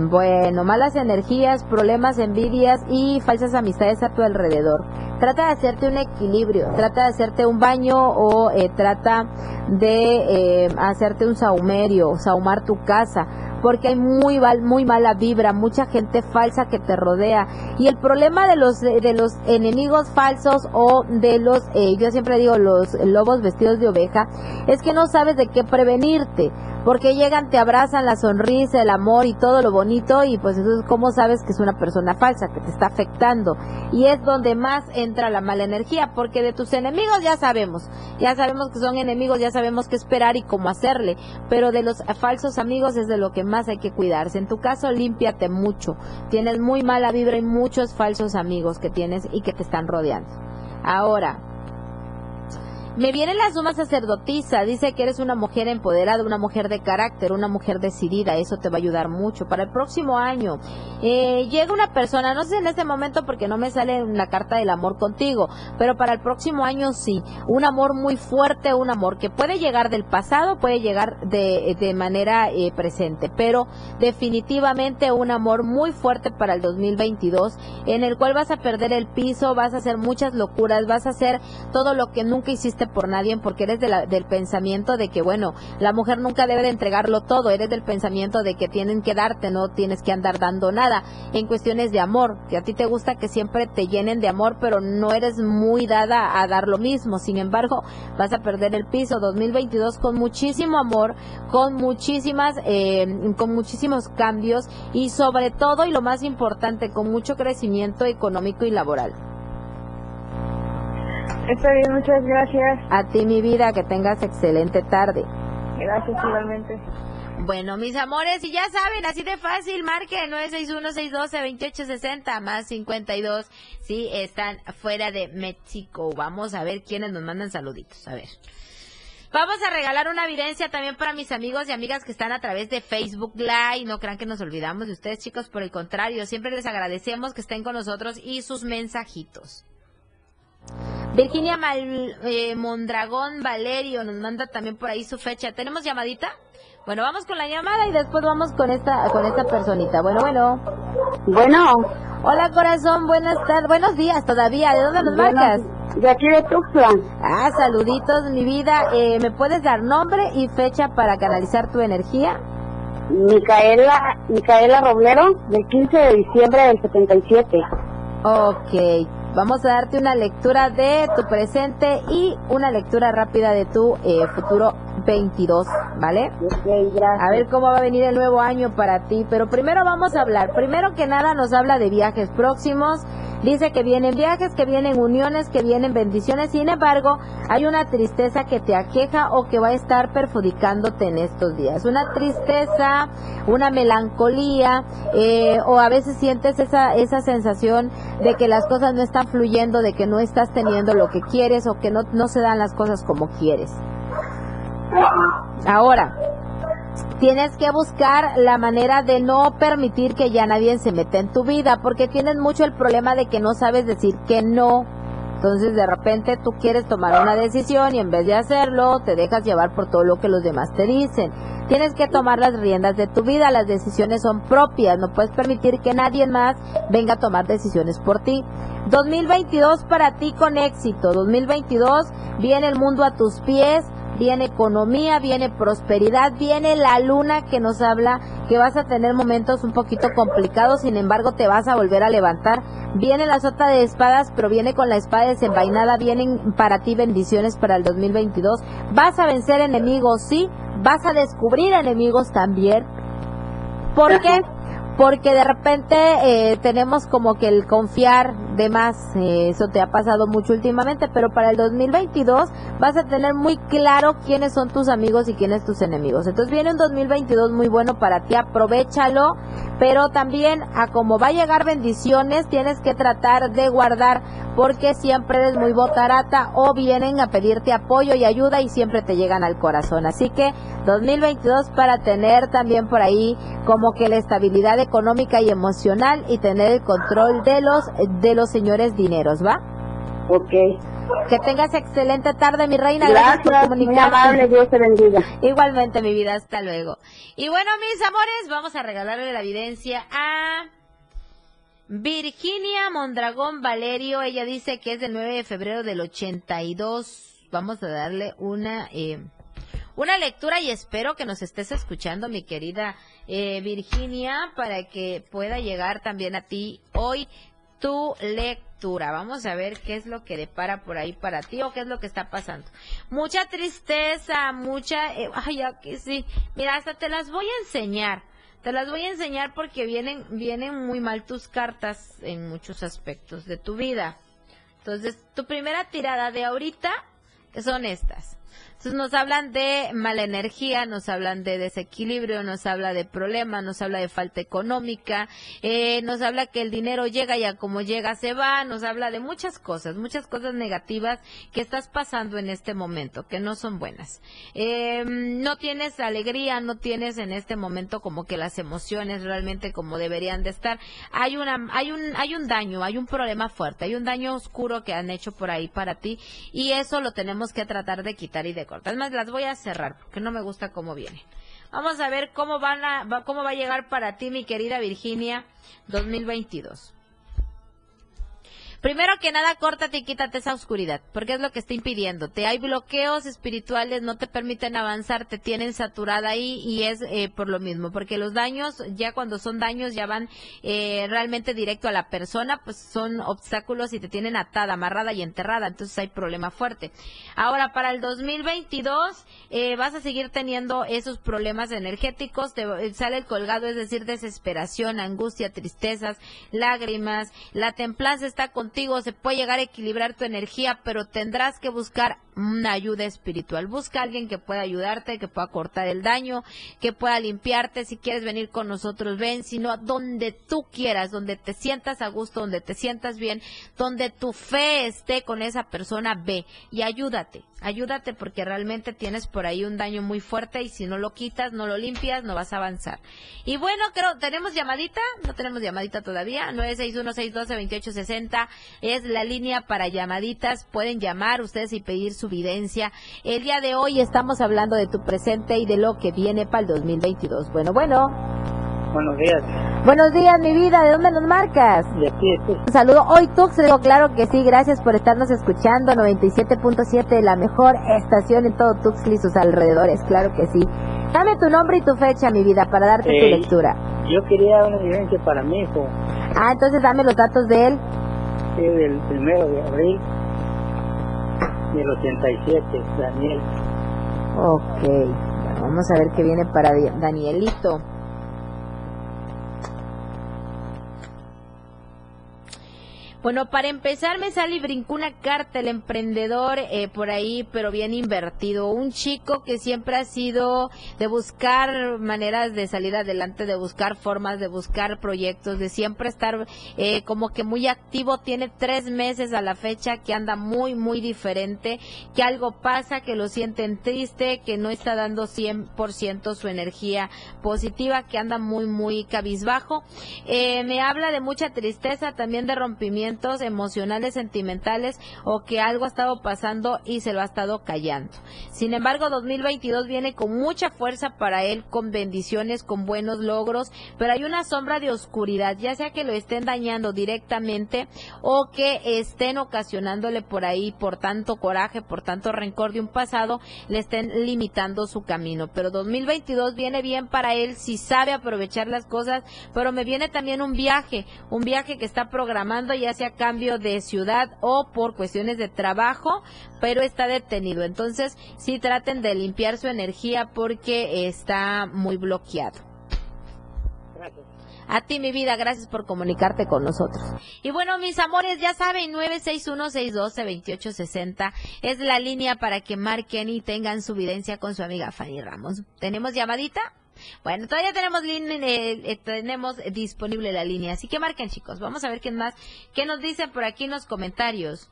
B: bueno, malas energías, problemas, envidias y falsas amistades a tu alrededor. Trata de hacerte un equilibrio, trata de hacerte un baño o eh, trata de eh, hacerte un saumerio, saumar tu casa, porque hay muy, muy mala vibra, mucha gente falsa que te rodea. Y el problema de los, de los enemigos falsos o de los, eh, yo siempre digo, los lobos vestidos de oveja, es que no sabes de qué prevenirte. Porque llegan, te abrazan la sonrisa, el amor y todo lo bonito y pues entonces cómo sabes que es una persona falsa, que te está afectando. Y es donde más entra la mala energía, porque de tus enemigos ya sabemos, ya sabemos que son enemigos, ya sabemos qué esperar y cómo hacerle, pero de los falsos amigos es de lo que más hay que cuidarse. En tu caso, límpiate mucho. Tienes muy mala vibra y muchos falsos amigos que tienes y que te están rodeando. Ahora, me viene la suma sacerdotisa, dice que eres una mujer empoderada, una mujer de carácter, una mujer decidida, eso te va a ayudar mucho. Para el próximo año, eh, llega una persona, no sé en este momento porque no me sale la carta del amor contigo, pero para el próximo año sí, un amor muy fuerte, un amor que puede llegar del pasado, puede llegar de, de manera eh, presente, pero definitivamente un amor muy fuerte para el 2022, en el cual vas a perder el piso, vas a hacer muchas locuras, vas a hacer todo lo que nunca hiciste por nadie porque eres del pensamiento de que, bueno, la mujer nunca debe de entregarlo todo, eres del pensamiento de que tienen que darte, no tienes que andar dando nada. En cuestiones de amor, que a ti te gusta que siempre te llenen de amor, pero no eres muy dada a dar lo mismo. Sin embargo, vas a perder el piso 2022 con muchísimo amor, con muchísimas, eh, con muchísimos cambios y sobre todo y lo más importante, con mucho crecimiento económico y laboral.
J: Está bien, muchas gracias.
B: A ti, mi vida, que tengas excelente tarde.
J: Gracias, igualmente.
B: Bueno, mis amores, y ya saben, así de fácil, marque 961-612-2860 más 52 si están fuera de México. Vamos a ver quiénes nos mandan saluditos. A ver. Vamos a regalar una evidencia también para mis amigos y amigas que están a través de Facebook Live. No crean que nos olvidamos de ustedes, chicos. Por el contrario, siempre les agradecemos que estén con nosotros y sus mensajitos. Virginia Mal, eh, Mondragón Valerio nos manda también por ahí su fecha. ¿Tenemos llamadita? Bueno, vamos con la llamada y después vamos con esta con esta personita. Bueno, bueno.
J: Bueno.
B: Hola, corazón. Buenas tardes. Buenos días todavía. ¿De dónde nos marcas?
J: De aquí de Tuxtlan.
B: Ah, saluditos, mi vida. Eh, ¿Me puedes dar nombre y fecha para canalizar tu energía?
J: Micaela, Micaela Roblero, del 15 de diciembre del 77.
B: Ok, vamos a darte una lectura de tu presente y una lectura rápida de tu eh, futuro 22, ¿vale? A ver cómo va a venir el nuevo año para ti. Pero primero vamos a hablar. Primero que nada nos habla de viajes próximos. Dice que vienen viajes, que vienen uniones, que vienen bendiciones. Sin embargo, hay una tristeza que te aqueja o que va a estar perjudicándote en estos días. Una tristeza, una melancolía, eh, o a veces sientes esa, esa sensación de que las cosas no están fluyendo, de que no estás teniendo lo que quieres o que no, no se dan las cosas como quieres. Ahora, tienes que buscar la manera de no permitir que ya nadie se meta en tu vida, porque tienes mucho el problema de que no sabes decir que no. Entonces de repente tú quieres tomar una decisión y en vez de hacerlo te dejas llevar por todo lo que los demás te dicen. Tienes que tomar las riendas de tu vida, las decisiones son propias, no puedes permitir que nadie más venga a tomar decisiones por ti. 2022 para ti con éxito, 2022 viene el mundo a tus pies, viene economía, viene prosperidad, viene la luna que nos habla que vas a tener momentos un poquito complicados, sin embargo te vas a volver a levantar. Viene la sota de espadas, pero viene con la espada desenvainada, vienen para ti bendiciones para el 2022. Vas a vencer enemigos, sí, vas a descubrir enemigos también. ¿Por qué? Porque de repente eh, tenemos como que el confiar de más, eh, eso te ha pasado mucho últimamente, pero para el 2022 vas a tener muy claro quiénes son tus amigos y quiénes tus enemigos. Entonces viene un 2022 muy bueno para ti, aprovechalo, pero también a como va a llegar bendiciones, tienes que tratar de guardar porque siempre eres muy botarata o vienen a pedirte apoyo y ayuda y siempre te llegan al corazón. Así que 2022 para tener también por ahí como que la estabilidad económica y emocional y tener el control de los de los señores dineros, ¿va?
J: Ok.
B: Que tengas excelente tarde, mi reina.
J: Gracias, por comunicarte. Muy amable, Dios te bendiga.
B: Igualmente, mi vida, hasta luego. Y bueno, mis amores, vamos a regalarle la evidencia a Virginia Mondragón Valerio. Ella dice que es del 9 de febrero del 82. Vamos a darle una... Eh, una lectura y espero que nos estés escuchando, mi querida eh, Virginia, para que pueda llegar también a ti hoy tu lectura. Vamos a ver qué es lo que depara por ahí para ti o qué es lo que está pasando. Mucha tristeza, mucha... Eh, ay, que sí. Mira, hasta te las voy a enseñar. Te las voy a enseñar porque vienen, vienen muy mal tus cartas en muchos aspectos de tu vida. Entonces, tu primera tirada de ahorita son estas. Entonces nos hablan de mala energía, nos hablan de desequilibrio, nos habla de problemas, nos habla de falta económica, eh, nos habla que el dinero llega y como llega se va, nos habla de muchas cosas, muchas cosas negativas que estás pasando en este momento, que no son buenas. Eh, no tienes alegría, no tienes en este momento como que las emociones realmente como deberían de estar. Hay una, hay un, hay un daño, hay un problema fuerte, hay un daño oscuro que han hecho por ahí para ti y eso lo tenemos que tratar de quitar y de cortas. más, las voy a cerrar porque no me gusta cómo viene. Vamos a ver cómo, van a, cómo va a llegar para ti, mi querida Virginia, 2022. Primero que nada, córtate y quítate esa oscuridad, porque es lo que está impidiéndote. Hay bloqueos espirituales, no te permiten avanzar, te tienen saturada ahí y es eh, por lo mismo, porque los daños, ya cuando son daños, ya van eh, realmente directo a la persona, pues son obstáculos y te tienen atada, amarrada y enterrada, entonces hay problema fuerte. Ahora, para el 2022 eh, vas a seguir teniendo esos problemas energéticos, te sale el colgado, es decir, desesperación, angustia, tristezas, lágrimas, la templanza está contigo, se puede llegar a equilibrar tu energía, pero tendrás que buscar una ayuda espiritual. Busca a alguien que pueda ayudarte, que pueda cortar el daño, que pueda limpiarte. Si quieres venir con nosotros, ven. Si no, donde tú quieras, donde te sientas a gusto, donde te sientas bien, donde tu fe esté con esa persona, ve y ayúdate. Ayúdate porque realmente tienes por ahí un daño muy fuerte y si no lo quitas, no lo limpias, no vas a avanzar. Y bueno, creo, ¿tenemos llamadita? No tenemos llamadita todavía. 961-612-2860 es la línea para llamaditas. Pueden llamar ustedes y pedir su evidencia. El día de hoy estamos hablando de tu presente y de lo que viene para el 2022. Bueno, bueno.
L: Buenos días.
B: Buenos días, mi vida. ¿De dónde nos marcas?
L: De aquí,
B: Un saludo. Hoy Tuxtla, claro que sí. Gracias por estarnos escuchando. 97.7, la mejor estación en todo Tuxtla y sus alrededores. Claro que sí. Dame tu nombre y tu fecha, mi vida, para darte tu lectura.
L: Yo quería una evidencia para mi hijo.
B: Ah, entonces dame los datos de él.
L: Sí, del primero de abril del 87, Daniel.
B: Ok, vamos a ver qué viene para Danielito. Bueno, para empezar me sale y brincó una carta el emprendedor eh, por ahí, pero bien invertido. Un chico que siempre ha sido de buscar maneras de salir adelante, de buscar formas, de buscar proyectos, de siempre estar eh, como que muy activo. Tiene tres meses a la fecha que anda muy, muy diferente, que algo pasa, que lo sienten triste, que no está dando 100% su energía positiva, que anda muy, muy cabizbajo. Eh, me habla de mucha tristeza, también de rompimiento emocionales, sentimentales o que algo ha estado pasando y se lo ha estado callando. Sin embargo, 2022 viene con mucha fuerza para él, con bendiciones, con buenos logros, pero hay una sombra de oscuridad, ya sea que lo estén dañando directamente o que estén ocasionándole por ahí, por tanto coraje, por tanto rencor de un pasado, le estén limitando su camino. Pero 2022 viene bien para él si sabe aprovechar las cosas, pero me viene también un viaje, un viaje que está programando ya a cambio de ciudad o por cuestiones de trabajo, pero está detenido. Entonces, sí traten de limpiar su energía porque está muy bloqueado. A ti, mi vida, gracias por comunicarte con nosotros. Y bueno, mis amores, ya saben, 961-612-2860 es la línea para que marquen y tengan su evidencia con su amiga Fanny Ramos. ¿Tenemos llamadita? Bueno, todavía tenemos, eh, eh, tenemos disponible la línea, así que marquen chicos. Vamos a ver qué más, qué nos dicen por aquí en los comentarios.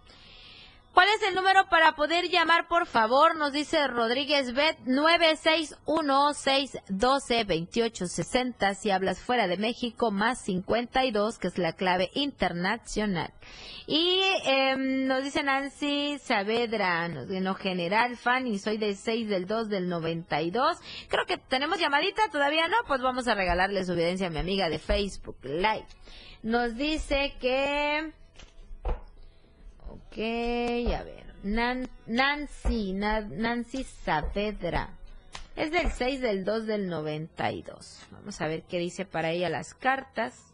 B: ¿Cuál es el número para poder llamar, por favor? Nos dice Rodríguez Bet 961-612-2860. Si hablas fuera de México, más 52, que es la clave internacional. Y em, nos dice Nancy Saavedra, en lo general, fan, y soy del 6 del 2 del 92. Creo que tenemos llamadita, todavía no, pues vamos a regalarle su evidencia a mi amiga de Facebook Live. Nos dice que Ok, a ver. Nancy, Nancy Saavedra. Es del 6 del 2 del 92. Vamos a ver qué dice para ella las cartas.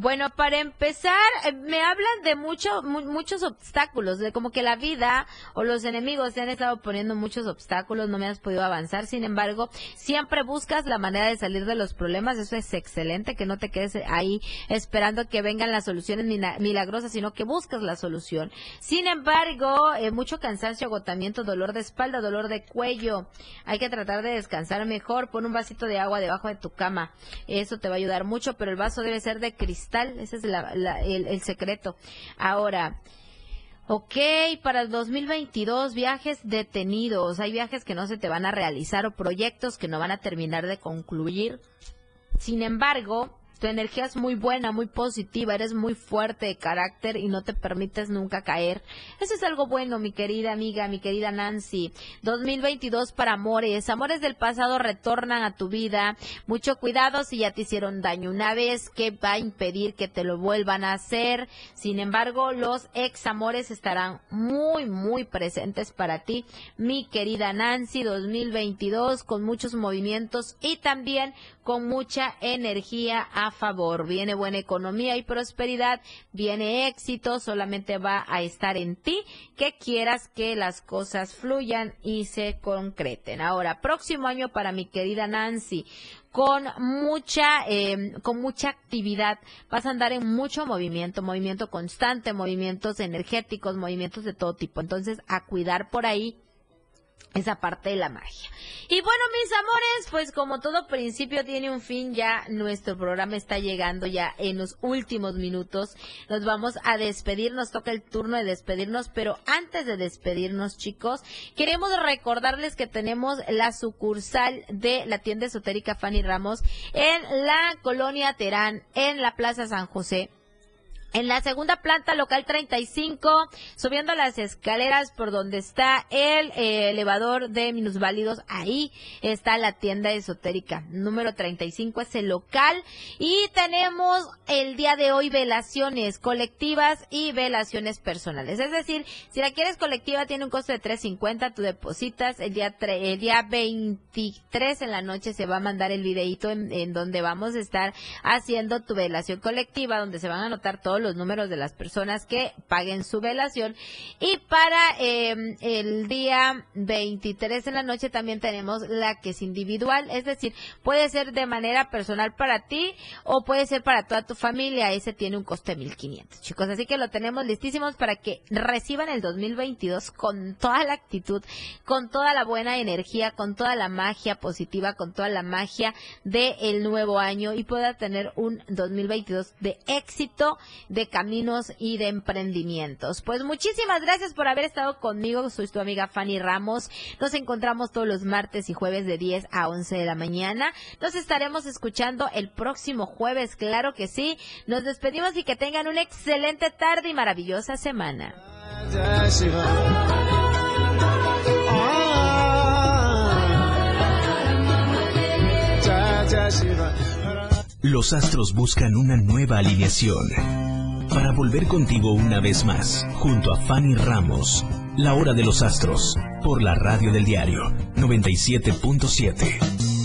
B: Bueno, para empezar, eh, me hablan de mucho, muchos obstáculos, de como que la vida o los enemigos se han estado poniendo muchos obstáculos, no me has podido avanzar. Sin embargo, siempre buscas la manera de salir de los problemas. Eso es excelente, que no te quedes ahí esperando que vengan las soluciones milagrosas, sino que buscas la solución. Sin embargo, eh, mucho cansancio, agotamiento, dolor de espalda, dolor de cuello. Hay que tratar de descansar mejor. Pon un vasito de agua debajo de tu cama. Eso te va a ayudar mucho, pero el vaso debe ser de cristal ese es el, secreto. Ahora, Ok, para el 2022 viajes detenidos, hay viajes que no se te van a realizar o proyectos que no van a terminar de concluir. Sin embargo, tu energía es muy buena, muy positiva, eres muy fuerte de carácter y no te permites nunca caer. Eso es algo bueno, mi querida amiga, mi querida Nancy. 2022 para amores. Amores del pasado retornan a tu vida. Mucho cuidado si ya te hicieron daño una vez, que va a impedir que te lo vuelvan a hacer. Sin embargo, los ex amores estarán muy, muy presentes para ti, mi querida Nancy. 2022 con muchos movimientos y también con mucha energía a favor. Viene buena economía y prosperidad, viene éxito, solamente va a estar en ti que quieras que las cosas fluyan y se concreten. Ahora, próximo año para mi querida Nancy, con mucha eh, con mucha actividad vas a andar en mucho movimiento movimiento constante movimientos energéticos movimientos de todo tipo entonces a cuidar por ahí esa parte de la magia. Y bueno, mis amores, pues como todo principio tiene un fin, ya nuestro programa está llegando ya en los últimos minutos. Nos vamos a despedir, nos toca el turno de despedirnos, pero antes de despedirnos, chicos, queremos recordarles que tenemos la sucursal de la tienda esotérica Fanny Ramos en la colonia Terán, en la Plaza San José en la segunda planta, local 35, subiendo las escaleras por donde está el eh, elevador de minusválidos, ahí está la tienda esotérica. Número 35 es el local. Y tenemos el día de hoy velaciones colectivas y velaciones personales. Es decir, si la quieres colectiva tiene un costo de 3.50, tú depositas. El día, el día 23 en la noche se va a mandar el videito en, en donde vamos a estar haciendo tu velación colectiva, donde se van a anotar todos los números de las personas que paguen su velación. Y para em, el día 23 en la noche también tenemos la que es individual, es decir, puede ser de manera personal para ti o puede ser para toda tu familia. Ese tiene un coste de 1500, chicos. Así que lo tenemos listísimos para que reciban el 2022 con toda la actitud, con toda la buena energía, con toda la magia positiva, con toda la magia del nuevo año y pueda tener un 2022 de éxito, de caminos y de emprendimientos. Pues muchísimas gracias por haber estado conmigo. Soy tu amiga Fanny Ramos. Nos encontramos todos los martes y jueves de 10 a 11 de la mañana. Nos estaremos escuchando el próximo jueves, claro que sí. Nos despedimos y que tengan una excelente tarde y maravillosa semana.
C: Los astros buscan una nueva alineación para volver contigo una vez más, junto a Fanny Ramos, La Hora de los Astros, por la radio del diario 97.7.